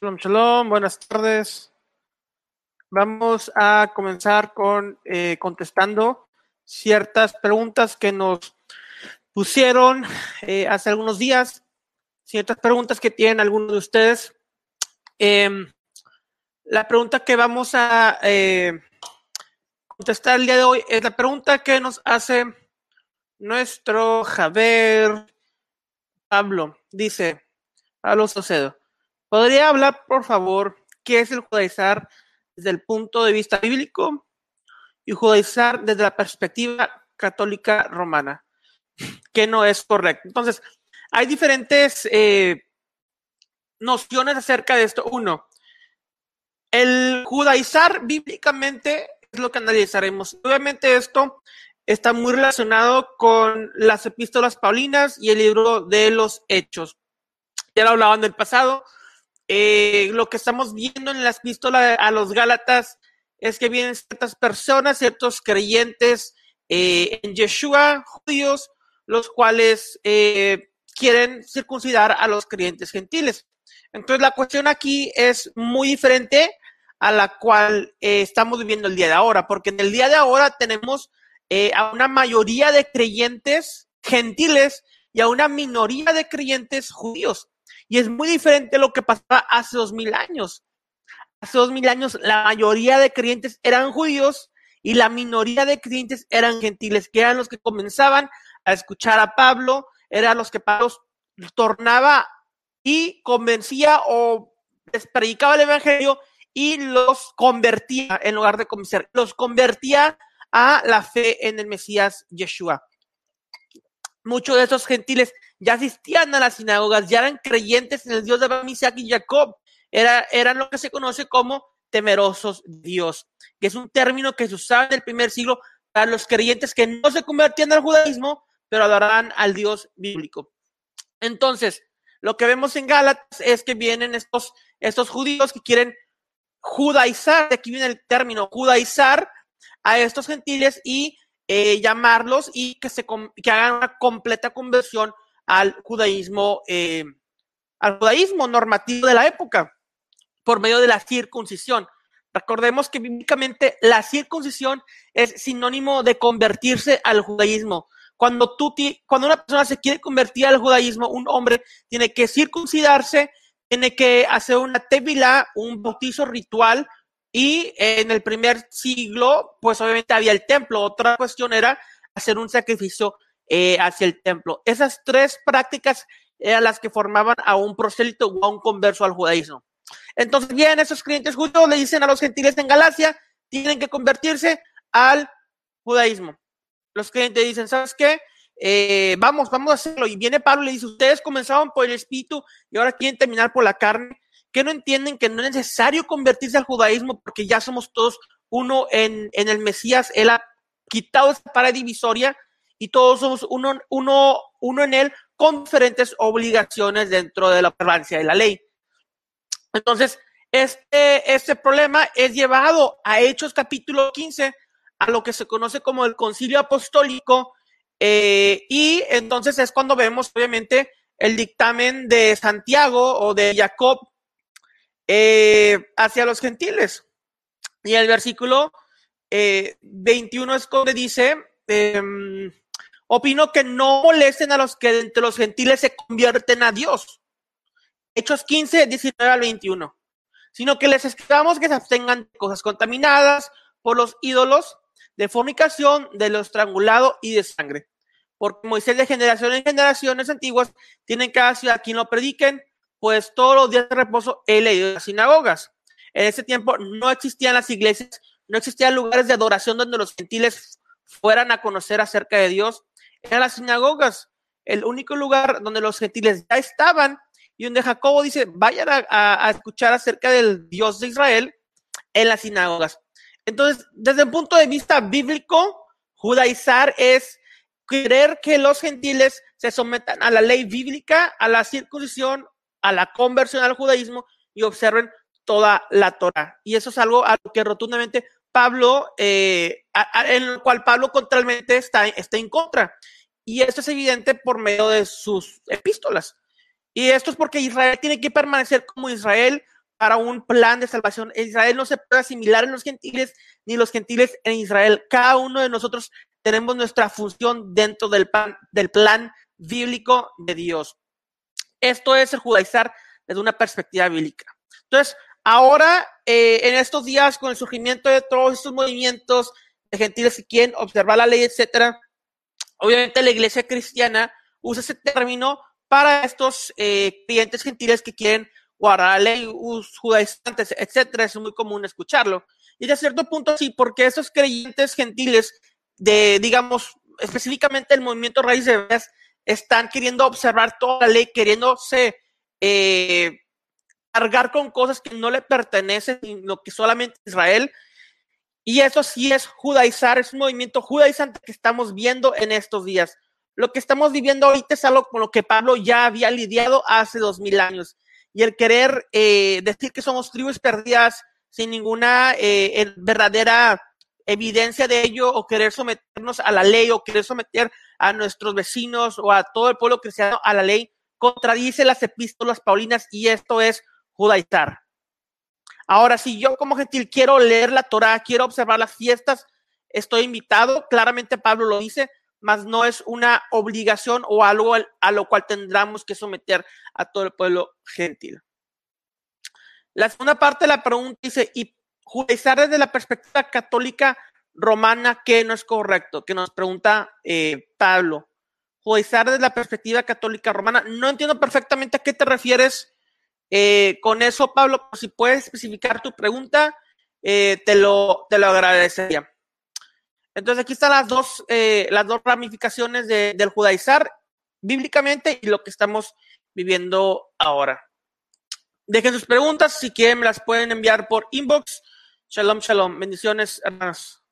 Shalom, shalom, buenas tardes. Vamos a comenzar con eh, contestando ciertas preguntas que nos pusieron eh, hace algunos días, ciertas preguntas que tienen algunos de ustedes. Em, la pregunta que vamos a eh, contestar el día de hoy es la pregunta que nos hace nuestro Javier Pablo. Dice, Pablo Socedo. ¿Podría hablar, por favor, qué es el judaizar desde el punto de vista bíblico y judaizar desde la perspectiva católica romana? Que no es correcto. Entonces, hay diferentes eh, nociones acerca de esto. Uno, el judaizar bíblicamente es lo que analizaremos. Obviamente esto está muy relacionado con las epístolas paulinas y el libro de los hechos. Ya lo hablaban del pasado, eh, lo que estamos viendo en las epístolas a los Gálatas es que vienen ciertas personas, ciertos creyentes eh, en Yeshua, judíos, los cuales eh, quieren circuncidar a los creyentes gentiles. Entonces la cuestión aquí es muy diferente a la cual estamos viviendo el día de ahora, porque en el día de ahora tenemos a una mayoría de creyentes gentiles y a una minoría de creyentes judíos. Y es muy diferente lo que pasaba hace dos mil años. Hace dos mil años la mayoría de creyentes eran judíos y la minoría de creyentes eran gentiles, que eran los que comenzaban a escuchar a Pablo, eran los que Pablo tornaba y convencía o les predicaba el evangelio y los convertía en lugar de convencer, los convertía a la fe en el Mesías Yeshua. Muchos de esos gentiles ya asistían a las sinagogas, ya eran creyentes en el Dios de Abraham, Isaac y Jacob. Era, eran lo que se conoce como temerosos Dios, que es un término que se usaba en el primer siglo para los creyentes que no se convertían al judaísmo, pero adoraban al Dios bíblico. Entonces, lo que vemos en Gálatas es que vienen estos, estos judíos que quieren judaizar, de aquí viene el término judaizar a estos gentiles y eh, llamarlos y que, se, que hagan una completa conversión al judaísmo, eh, al judaísmo normativo de la época por medio de la circuncisión. Recordemos que bíblicamente la circuncisión es sinónimo de convertirse al judaísmo. Cuando, tú, cuando una persona se quiere convertir al judaísmo, un hombre tiene que circuncidarse, tiene que hacer una tevila, un bautizo ritual, y en el primer siglo, pues obviamente había el templo. Otra cuestión era hacer un sacrificio eh, hacia el templo. Esas tres prácticas eran las que formaban a un prosélito o a un converso al judaísmo. Entonces, bien, esos creyentes judíos le dicen a los gentiles en Galacia, tienen que convertirse al judaísmo. Los creyentes dicen, ¿sabes qué? Eh, vamos, vamos a hacerlo. Y viene Pablo y le dice, ustedes comenzaban por el espíritu y ahora quieren terminar por la carne. Que no entienden que no es necesario convertirse al judaísmo porque ya somos todos uno en, en el Mesías. Él ha quitado esa pared divisoria y todos somos uno, uno, uno en él con diferentes obligaciones dentro de la observancia de la ley. Entonces, este, este problema es llevado a Hechos capítulo 15, a lo que se conoce como el concilio apostólico, eh, y entonces es cuando vemos, obviamente, el dictamen de Santiago o de Jacob eh, hacia los gentiles. Y el versículo 21 eh, es donde dice, Opino que no molesten a los que entre los gentiles se convierten a Dios. Hechos 15, 19 al 21. Sino que les escribamos que se abstengan de cosas contaminadas por los ídolos, de fornicación, de lo estrangulado y de sangre. Porque Moisés de generación en generaciones antiguas tienen cada ciudad quien lo prediquen, pues todos los días de reposo he leído las sinagogas. En ese tiempo no existían las iglesias, no existían lugares de adoración donde los gentiles fueran a conocer acerca de Dios eran las sinagogas, el único lugar donde los gentiles ya estaban y donde Jacobo dice, vayan a, escuchar acerca del Dios de Israel en las sinagogas. Entonces, desde el punto de vista bíblico, judaizar es querer que los gentiles se sometan a la ley bíblica, a la circuncisión, a la conversión al judaísmo y observen toda la Torah. Y eso es algo a lo que rotundamente Pablo, eh, en el cual Pablo contralmente está, está en contra. Y esto es evidente por medio de sus epístolas. Y esto es porque Israel tiene que permanecer como Israel para un plan de salvación. Israel no se puede asimilar en los gentiles, ni los gentiles en Israel. Cada uno de nosotros tenemos nuestra función dentro del plan, del plan bíblico de Dios. Esto es el judaizar desde una perspectiva bíblica. Entonces, ahora, eh, en estos días, con el surgimiento de todos estos movimientos de gentiles que quieren observar la ley, etcétera, obviamente la iglesia cristiana usa ese término para estos eh, clientes gentiles que quieren guardar la ley, judaizantes, etcétera. Es muy común escucharlo. Y de cierto punto sí, porque esos creyentes gentiles de, digamos, específicamente el movimiento Raíz de Veas, están queriendo observar toda la ley, queriéndose eh, cargar con cosas que no le pertenecen, sino que solamente Israel. Y eso sí es judaizar, es un movimiento judaizante que estamos viendo en estos días. Lo que estamos viviendo ahorita es algo con lo que Pablo ya había lidiado hace dos mil años. Y el querer eh, decir que somos tribus perdidas sin ninguna eh, verdadera evidencia de ello o querer someternos a la ley o querer someter a nuestros vecinos o a todo el pueblo cristiano a la ley, contradice las epístolas paulinas y esto es judaizar. Ahora, si yo como gentil quiero leer la Torah, quiero observar las fiestas, estoy invitado, claramente Pablo lo dice, mas no es una obligación o algo a lo cual tendremos que someter a todo el pueblo gentil. La segunda parte de la pregunta dice, ¿y judaizar desde la perspectiva católica romana que no es correcto? Que nos pregunta eh, Pablo. Judaizar desde la perspectiva católica romana. No entiendo perfectamente a qué te refieres eh, con eso, Pablo. Si puedes especificar tu pregunta, eh, te, lo, te lo agradecería. Entonces aquí están las dos, las dos ramificaciones del judaizar bíblicamente y lo que estamos viviendo ahora. Dejen sus preguntas, si quieren me las pueden enviar por inbox Shalom, shalom. Bendiciones, hermanos.